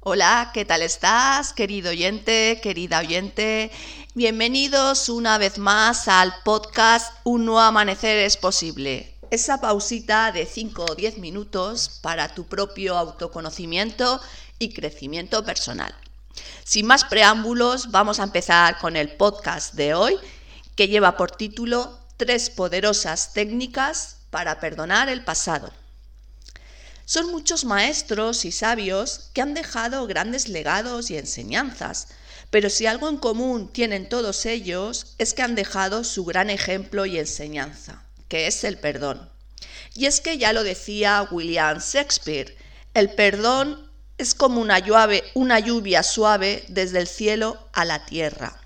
Hola, ¿qué tal estás, querido oyente, querida oyente? Bienvenidos una vez más al podcast Un nuevo amanecer es posible. Esa pausita de 5 o 10 minutos para tu propio autoconocimiento y crecimiento personal. Sin más preámbulos, vamos a empezar con el podcast de hoy, que lleva por título Tres poderosas técnicas para perdonar el pasado. Son muchos maestros y sabios que han dejado grandes legados y enseñanzas, pero si algo en común tienen todos ellos es que han dejado su gran ejemplo y enseñanza, que es el perdón. Y es que ya lo decía William Shakespeare, el perdón es como una, lluvia suave desde el cielo a la tierra.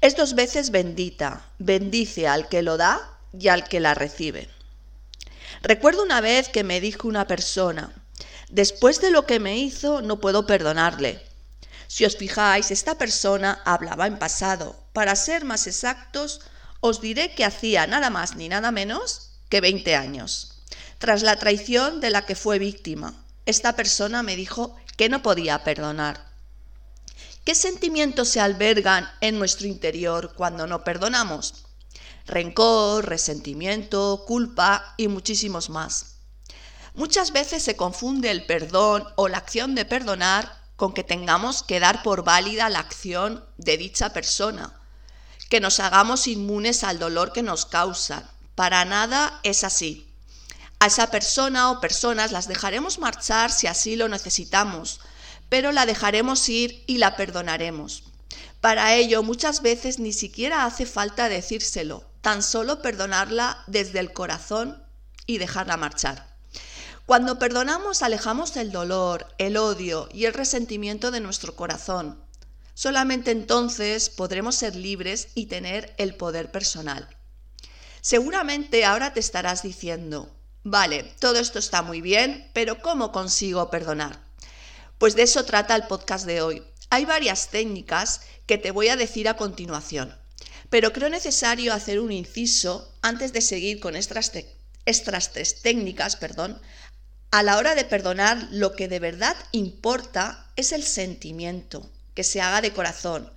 Es dos veces bendita, bendice al que lo da y al que la recibe. Recuerdo una vez que me dijo una persona, después de lo que me hizo no puedo perdonarle. Si os fijáis, esta persona hablaba en pasado. Para ser más exactos, os diré que hacía nada más ni nada menos que 20 años. Tras la traición de la que fue víctima, esta persona me dijo que no podía perdonar. ¿Qué sentimientos se albergan en nuestro interior cuando no perdonamos? Rencor, resentimiento, culpa y muchísimos más. Muchas veces se confunde el perdón o la acción de perdonar con que tengamos que dar por válida la acción de dicha persona, que nos hagamos inmunes al dolor que nos causan. Para nada es así. A esa persona o personas las dejaremos marchar si así lo necesitamos, pero la dejaremos ir y la perdonaremos. Para ello muchas veces ni siquiera hace falta decírselo, tan solo perdonarla desde el corazón y dejarla marchar. Cuando perdonamos alejamos el dolor, el odio y el resentimiento de nuestro corazón. Solamente entonces podremos ser libres y tener el poder personal. Seguramente ahora te estarás diciendo, vale, todo esto está muy bien, pero ¿cómo consigo perdonar? Pues de eso trata el podcast de hoy. Hay varias técnicas que te voy a decir a continuación. Pero creo necesario hacer un inciso antes de seguir con estas, tres técnicas, perdón. A la hora de perdonar, lo que de verdad importa es el sentimiento, que se haga de corazón,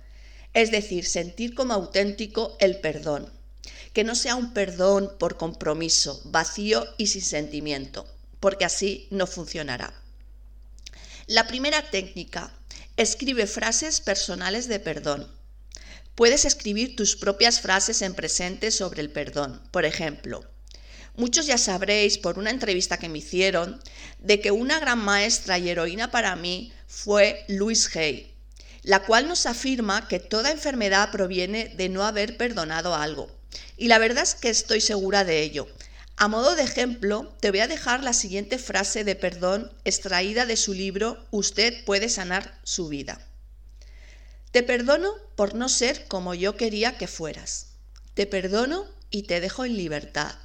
es decir, sentir como auténtico el perdón, que no sea un perdón por compromiso, vacío y sin sentimiento, porque así no funcionará. La primera técnica, escribe frases personales de perdón. Puedes escribir tus propias frases en presente sobre el perdón. Por ejemplo, muchos ya sabréis por una entrevista que me hicieron de que una gran maestra y heroína para mí fue Louise Hay, la cual nos afirma que toda enfermedad proviene de no haber perdonado algo. Y la verdad es que estoy segura de ello. A modo de ejemplo, te voy a dejar la siguiente frase de perdón extraída de su libro Usted puede sanar su vida. Te perdono por no ser como yo quería que fueras. Te perdono y te dejo en libertad.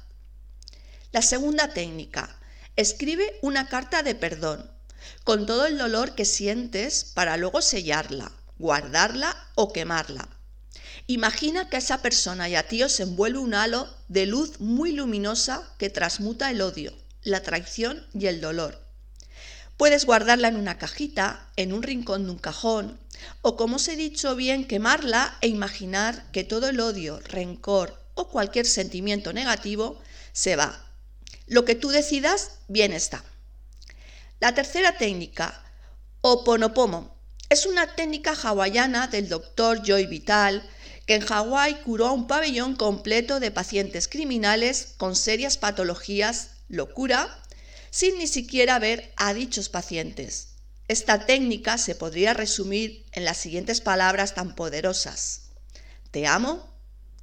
La segunda técnica. Escribe una carta de perdón, con todo el dolor que sientes para luego sellarla, guardarla o quemarla. Imagina que a esa persona y a ti os envuelve un halo de luz muy luminosa que transmuta el odio, la traición y el dolor. Puedes guardarla en una cajita, en un rincón de un cajón, o como os he dicho bien, quemarla e imaginar que todo el odio, rencor o cualquier sentimiento negativo se va. Lo que tú decidas, bien está. La tercera técnica, Oponopomo, es una técnica hawaiana del doctor Joy Vital que en Hawái curó a un pabellón completo de pacientes criminales con serias patologías, locura, sin ni siquiera ver a dichos pacientes. Esta técnica se podría resumir en las siguientes palabras tan poderosas. Te amo,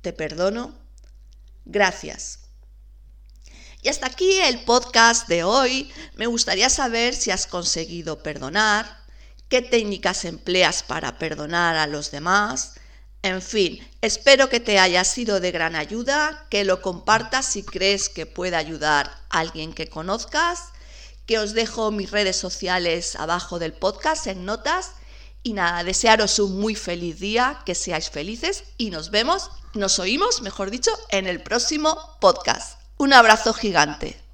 te perdono, gracias. Y hasta aquí el podcast de hoy. Me gustaría saber si has conseguido perdonar, qué técnicas empleas para perdonar a los demás. En fin, espero que te haya sido de gran ayuda, que lo compartas si crees que puede ayudar a alguien que conozcas que os dejo mis redes sociales abajo del podcast en notas. Y nada, desearos un muy feliz día, que seáis felices y nos vemos, nos oímos, mejor dicho, en el próximo podcast. Un abrazo gigante.